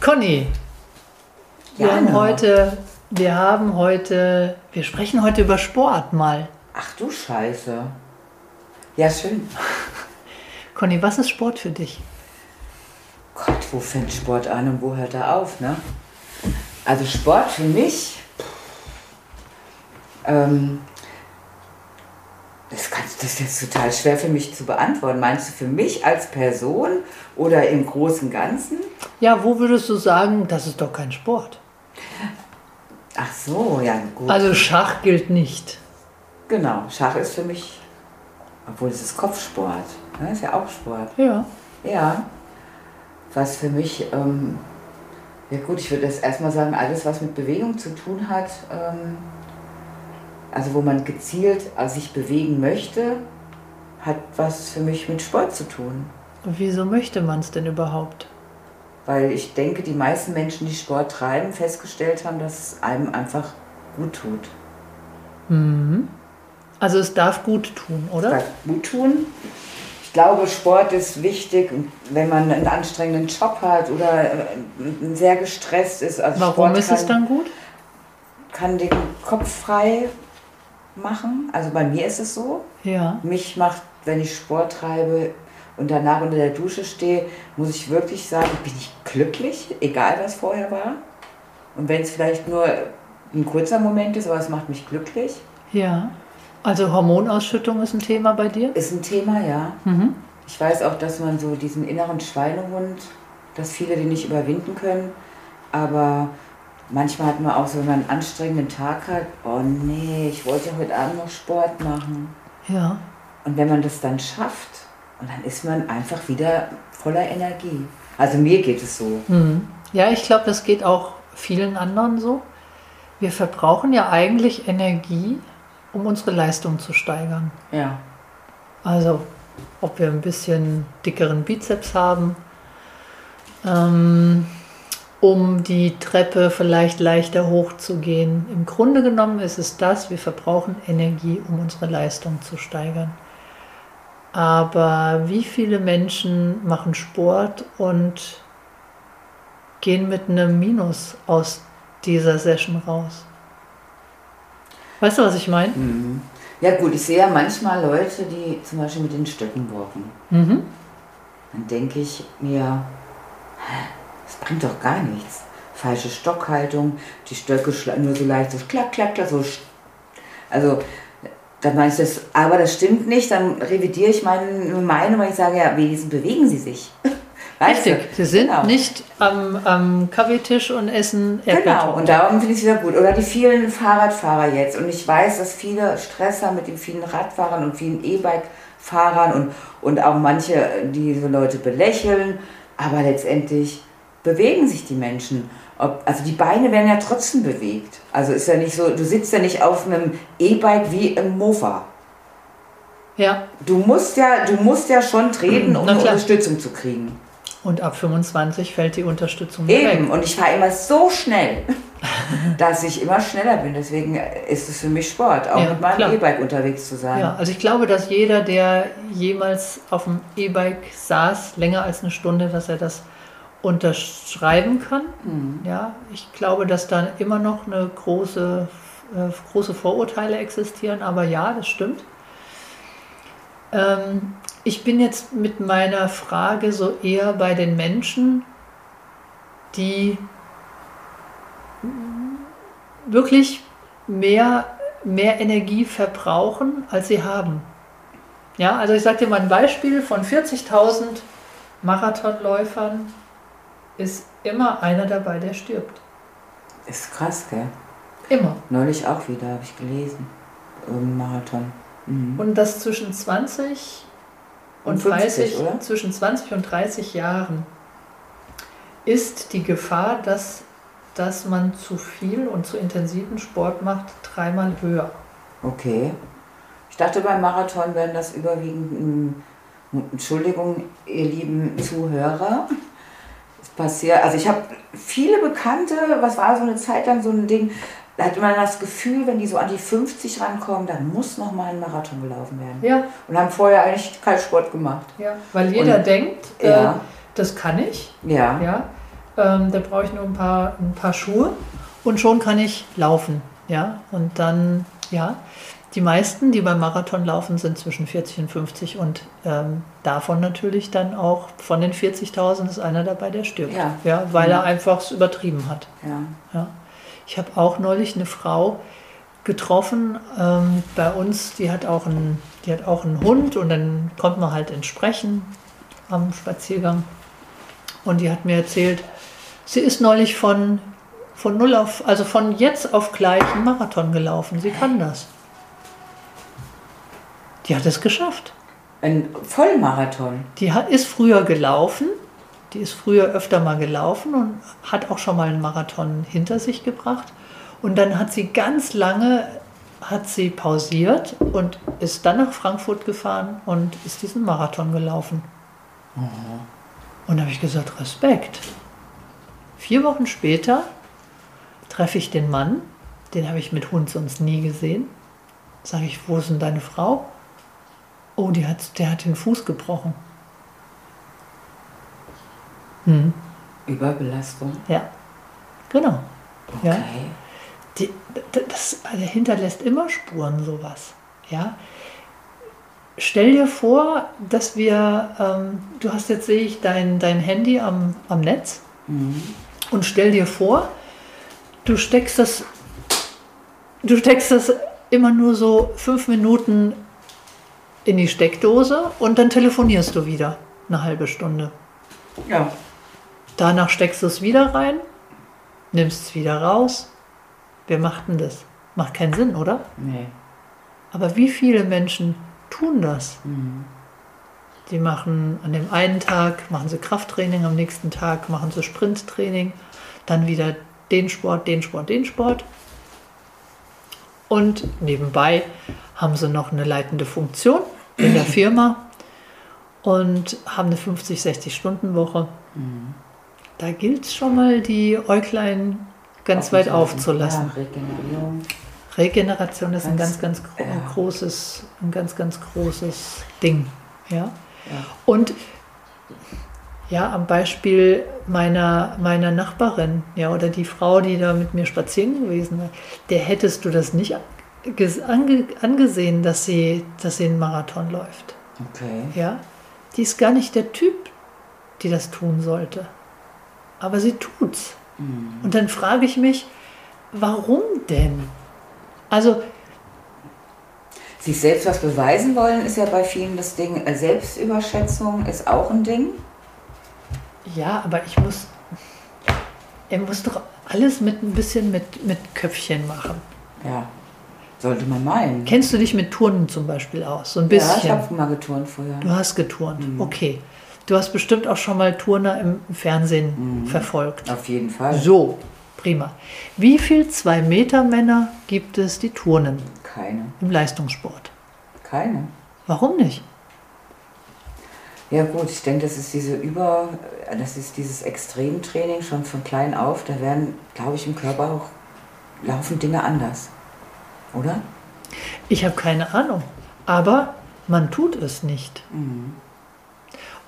Conny, wir haben heute, wir haben heute, wir sprechen heute über Sport mal. Ach du Scheiße. Ja, schön. Conny, was ist Sport für dich? Gott, wo fängt Sport an und wo hört er auf, ne? Also Sport für mich, ähm, das, ist jetzt total schwer für mich zu beantworten. Meinst du für mich als Person oder im Großen und Ganzen? Ja, wo würdest du sagen, das ist doch kein Sport? Ach so, ja gut. Also Schach gilt nicht. genau, Schach ist für mich, obwohl es ist Kopfsport, ne? ist ja auch Sport. Ja. Ja, was für mich, ähm, ja gut, ich würde jetzt erstmal sagen, alles, was mit Bewegung zu tun hat, ähm, also wo man gezielt äh, sich bewegen möchte, hat was für mich mit Sport zu tun. Und wieso möchte man es denn überhaupt? Weil ich denke, die meisten Menschen, die Sport treiben, festgestellt haben, dass es einem einfach gut tut. Mhm. Also es darf gut tun, oder? Sagt, gut tun. Ich glaube, Sport ist wichtig, wenn man einen anstrengenden Job hat oder äh, sehr gestresst ist. Also Warum Sport ist es kann- dann gut? kann den Kopf frei machen. Also bei mir ist es so. Ja. Mich macht, wenn ich Sport treibe und danach unter der Dusche stehe, muss ich wirklich sagen, bin ich glücklich, egal was vorher war. Und wenn es vielleicht nur ein kurzer Moment ist, aber es macht mich glücklich, Ja. Also Hormonausschüttung ist ein Thema bei dir? ist ein Thema, ja. Mhm. Ich weiß auch, dass man so diesen inneren Schweinehund, dass viele den nicht überwinden können, aber manchmal hat man auch so, wenn man einen anstrengenden Tag hat, oh nee, ich wollte heute Abend noch Sport machen. Ja. Und wenn man das dann schafft, und dann ist man einfach wieder voller Energie. Also mir geht es so. Mhm. Ja, ich glaube, das geht auch vielen anderen so. Wir verbrauchen ja eigentlich Energie, um unsere Leistung zu steigern. Ja. Also, ob wir ein bisschen dickeren Bizeps haben, ähm, um die Treppe vielleicht leichter hochzugehen. Im Grunde genommen ist es das, wir verbrauchen Energie, um unsere Leistung zu steigern. Aber wie viele Menschen machen Sport und gehen mit einem Minus aus dieser Session raus? Weißt du, was ich meine? Mhm. Ja gut, ich sehe ja manchmal Leute, die zum Beispiel mit den Stöcken walken. Mhm. Dann denke ich mir, das bringt doch gar nichts. Falsche Stockhaltung, die Stöcke schlagen nur so leicht, so klack, klack, klack, so. Also, dann meine ich das, aber das stimmt nicht, dann revidiere ich meine Meinung, weil ich sage, ja, wenigstens bewegen sie sich. Weißt du? Richtig, sie sind Genau. nicht am, am Kaffeetisch und essen Genau, Erdbeertorte. und darum finde ich es wieder gut. Oder die vielen Fahrradfahrer jetzt. Und ich weiß, dass viele Stress haben mit den vielen Radfahrern und vielen E-Bike-Fahrern und, und auch manche diese Leute belächeln. Aber letztendlich bewegen sich die Menschen. Ob, also die Beine werden ja trotzdem bewegt. Also ist ja nicht so, du sitzt ja nicht auf einem E-Bike wie im Mofa. Ja, Du musst ja, du musst ja schon treten, um eine. Unterstützung zu kriegen. und ab 25 fällt die Unterstützung wieder Eben, weg. und ich fahre immer so schnell, dass ich immer schneller bin. Deswegen ist es für mich Sport, auch Ja, mit meinem. E-Bike unterwegs zu sein. Ja, also ich glaube, dass jeder, der jemals auf dem E-Bike saß, länger als eine Stunde, dass er das unterschreiben kann. Mhm. Ja, ich glaube, dass da immer noch eine große, äh, große Vorurteile existieren, aber ja, das stimmt. Ähm, ich bin jetzt mit meiner Frage so eher bei den Menschen, die wirklich mehr, mehr Energie verbrauchen, als sie haben. Ja, also ich sage dir mal ein Beispiel von 40.000 Marathonläufern ist immer einer dabei, der stirbt. Ist krass, gell? Immer. Neulich auch wieder, habe ich gelesen. Im Marathon. Mhm. Und das zwischen 20 und, Und 50, 30, oder? zwischen 20 und 30 Jahren ist die Gefahr, dass, dass man zu viel und zu intensiven Sport macht, dreimal höher. Okay. Ich dachte beim Marathon wären das überwiegend, ähm, Entschuldigung, ihr lieben Zuhörer. Passiert, also ich habe viele Bekannte, was war so eine Zeit lang so ein Ding, da hat man das Gefühl, wenn die so an die 50 rankommen, dann muss noch mal ein Marathon gelaufen werden. Ja, Und haben vorher eigentlich keinen Sport gemacht. ja. Weil jeder Und- denkt, äh, Ja. das kann ich. Ja. Ja, ähm, da brauche ich nur ein paar, ein paar Schuhe und schon kann ich laufen. Ja, und dann, ja, die meisten, die beim Marathon laufen, sind zwischen 40 und 50 und ähm, davon natürlich dann auch von den 40.000 ist einer dabei, der stirbt. Ja. ja weil er einfach es übertrieben hat. Ja. Ja. Ich habe auch neulich eine Frau getroffen ähm, bei uns, die hat, auch einen, die hat auch einen Hund und dann kommt man halt ins Sprechen am Spaziergang. Und die hat mir erzählt, sie ist neulich von, von null auf, also von jetzt auf gleich einen Marathon gelaufen. Sie kann das. Die hat es geschafft. Ein Vollmarathon. Die ist früher gelaufen, die ist früher öfter mal gelaufen und hat auch schon mal einen Marathon hinter sich gebracht. Und dann hat sie ganz lange hat sie pausiert und ist dann nach Frankfurt gefahren und ist diesen Marathon gelaufen. Und da habe ich gesagt, Respekt. Vier Wochen später treffe ich den Mann, den habe ich mit Hund sonst nie gesehen. Sage ich, wo ist denn deine Frau? Oh, die hat, der hat den Fuß gebrochen. Hm, Überbelastung. ja, genau. Okay. Ja. Die, das also hinterlässt immer Spuren, sowas. Ja. Stell dir vor, dass wir, ähm, du hast jetzt, sehe ich, dein, dein Handy am, am Netz Mhm. und stell dir vor, du steckst das, du steckst das immer nur so fünf Minuten in die Steckdose und dann telefonierst du wieder eine halbe Stunde. Ja. Danach steckst du es wieder rein, nimmst es wieder raus. Wer macht denn das? Macht keinen Sinn, oder? Nee. Aber wie viele Menschen tun das? Mhm. Die machen an dem einen Tag, machen sie Krafttraining, am nächsten Tag machen sie Sprinttraining, dann wieder den Sport, den Sport, den Sport. Und nebenbei haben sie noch eine leitende Funktion in der Firma und haben eine 50, 60 Stunden Woche. Da gilt es schon mal, die Äuglein ganz weit aufzulassen. Ja, Regenerierung. Regeneration ist ein ganz, Ganz- ganz gro ja. großes, ein ganz, ganz großes Ding. Ja? Ja. Und ja, am Beispiel meiner, meiner Nachbarin, ja, oder die Frau, die da mit mir spazieren gewesen war, der hättest du das nicht ange angesehen, dass sie, dass sie einen Marathon läuft. Okay. Ja? Die ist gar nicht der Typ, die das tun sollte. Aber sie tut's. Mhm. Und dann frage ich mich, warum denn? Also, Sich selbst was beweisen wollen, ist ja bei vielen das Ding. Äh, Selbstüberschätzung ist auch ein Ding. ja, aber ich muss, er muss doch alles mit ein bisschen mit, mit Köpfchen machen. Ja. Sollte man meinen. Kennst du dich mit Turnen zum Beispiel aus? So ein ja, ich bisschen. habe mal geturnt früher. du hast geturnt. Okay. Du hast bestimmt auch schon mal Turner im Fernsehen verfolgt. Auf jeden Fall. So, prima. Wie viel Zwei-Meter-Männer gibt es, die turnen Keine. im Leistungssport? Keine. Warum nicht? Ja gut, ich denke, das ist diese Über, das ist dieses Extremtraining schon von klein auf. Da werden, glaube ich, im Körper auch laufen Dinge anders. Oder? Ich habe keine Ahnung. Aber man tut es nicht. Mhm.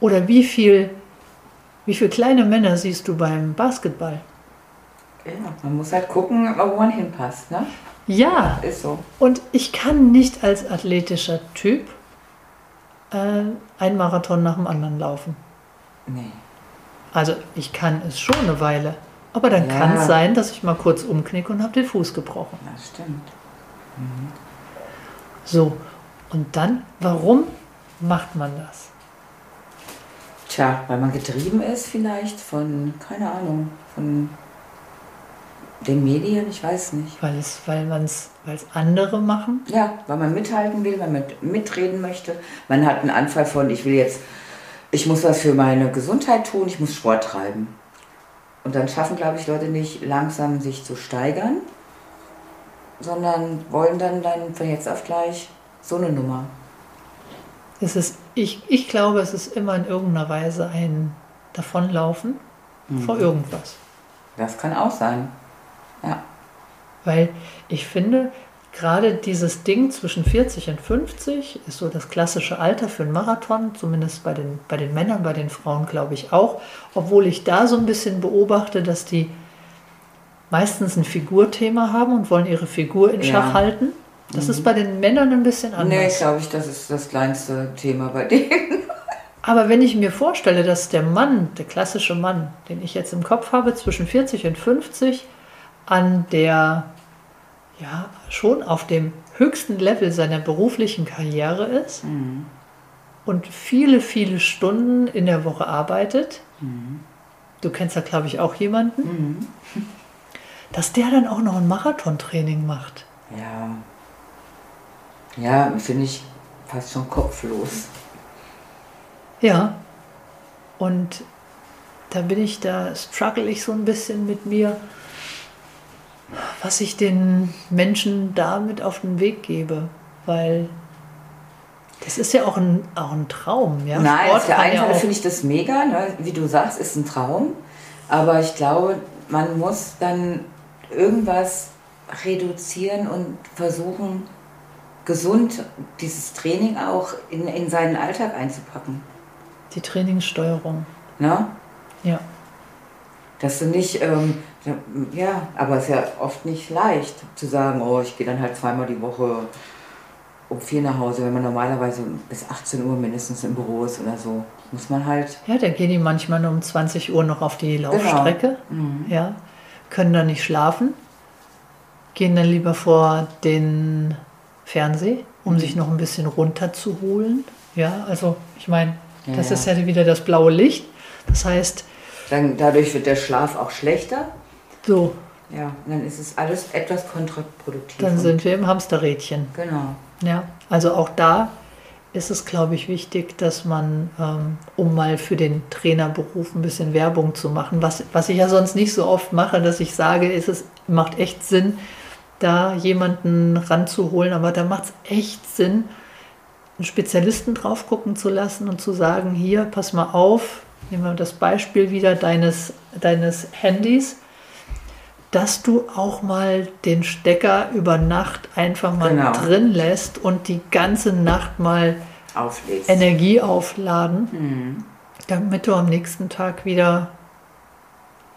Oder wie viel, wie viel kleine Männer siehst du beim Basketball? Ja, man muss halt gucken, wo man hinpasst, ne? Ja, Ist so. und ich kann nicht als athletischer Typ äh, einen Marathon nach dem anderen laufen. Nee. Also ich kann es schon eine Weile, Aber dann Ja. kann es sein, dass ich mal kurz umknicke und habe den Fuß gebrochen. Das stimmt. So, und dann, warum macht man das? Tja, weil man getrieben ist vielleicht von, keine Ahnung, von den Medien, ich weiß nicht. Weil es, weil man es, weil es andere machen? Ja, weil man mithalten will, weil man mitreden möchte. Man hat einen Anfall von, ich will jetzt, ich muss was für meine Gesundheit tun, ich muss Sport treiben. Und dann schaffen, glaube ich, Leute nicht langsam sich zu steigern, sondern wollen dann, dann von jetzt auf gleich so eine Nummer. Es ist, ich, ich glaube, es ist immer in irgendeiner Weise ein Davonlaufen vor irgendwas. Das kann auch sein. Ja. Weil ich finde, gerade dieses Ding zwischen 40 und 50 ist so das klassische Alter für einen Marathon, zumindest bei den, bei den Männern, bei den Frauen glaube ich auch. Obwohl ich da so ein bisschen beobachte, dass die meistens ein Figurthema haben und wollen ihre Figur in Ja. Schach halten. Das ist bei den Männern ein bisschen anders. Nee, glaube ich, das ist das kleinste Thema bei denen. Aber wenn ich mir vorstelle, dass der Mann, der klassische Mann, den ich jetzt im Kopf habe, zwischen 40 und 50 an der, ja, schon auf dem höchsten Level seiner beruflichen Karriere ist und viele, viele Stunden in der Woche arbeitet, du kennst da, glaube ich, auch jemanden, dass der dann auch noch ein Marathontraining macht. Ja. Ja, finde ich fast schon kopflos. Ja. Und da bin ich, da struggle ich so ein bisschen mit mir, was ich den Menschen damit auf den Weg gebe. Weil das ist ja auch ein, auch ein Traum. Ja? Nein, Sport auf der einen Seite finde ich das mega, ne? wie du sagst, ist ein Traum. Aber ich glaube, man muss dann irgendwas reduzieren und versuchen, gesund dieses Training auch in, in seinen Alltag einzupacken. die Trainingssteuerung. Ne? Ja. Dass du nicht, ähm, ja, aber es ist ja oft nicht leicht zu sagen, oh, ich gehe dann halt zweimal die Woche um vier nach Hause, wenn man normalerweise bis 18 Uhr mindestens im Büro ist oder so. Muss man halt, Ja, da gehen die manchmal nur um 20 Uhr noch auf die Genau. Laufstrecke. Ja, können dann nicht schlafen, gehen dann lieber vor den Fernseh, um Mhm. sich noch ein bisschen runterzuholen. Ja, also ich meine, Ja, das ja. ist ja wieder das blaue Licht. Das heißt, dann, dadurch wird der Schlaf auch schlechter. so, Ja, dann ist es alles etwas kontraproduktiv. dann sind wir im Hamsterrädchen. Genau. Ja, also auch da ist es, glaube ich, wichtig, dass man, ähm, um mal für den Trainerberuf ein bisschen Werbung zu machen, was, was ich ja sonst nicht so oft mache, dass ich sage, ist es macht echt Sinn, da jemanden ranzuholen, aber da macht es echt Sinn, einen Spezialisten drauf gucken zu lassen und zu sagen, hier, pass mal auf, nehmen wir das Beispiel wieder deines, deines Handys, dass du auch mal den Stecker über Nacht einfach mal Genau. drin lässt und die ganze Nacht mal Auflegst. Energie aufladen, Mhm. damit du am nächsten Tag wieder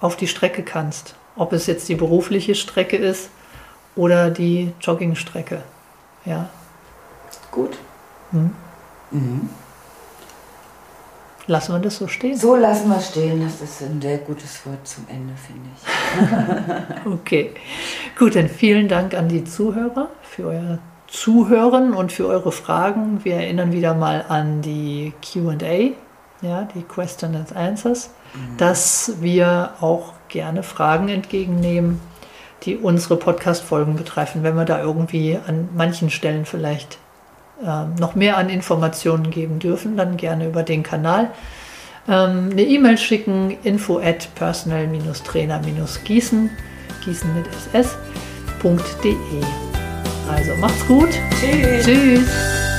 auf die Strecke kannst. Ob es jetzt die berufliche Strecke ist oder die Joggingstrecke. Ja. Gut. Hm. Mhm. Lassen wir das so stehen. So lassen wir stehen. Das ist ein sehr gutes Wort zum Ende, finde ich. Okay. Gut, dann vielen Dank an die Zuhörer für euer Zuhören und für eure Fragen. Wir erinnern wieder mal an die QA, ja, die Question and Answers, dass wir auch gerne Fragen entgegennehmen, die unsere Podcast-Folgen betreffen, wenn wir da irgendwie an manchen Stellen vielleicht noch mehr an Informationen geben dürfen, dann gerne über den Kanal. Ähm, eine E-Mail schicken, info at personal-trainer-gießen, gießen mit ss.de. Also macht's gut. Tschüss. Tschüss.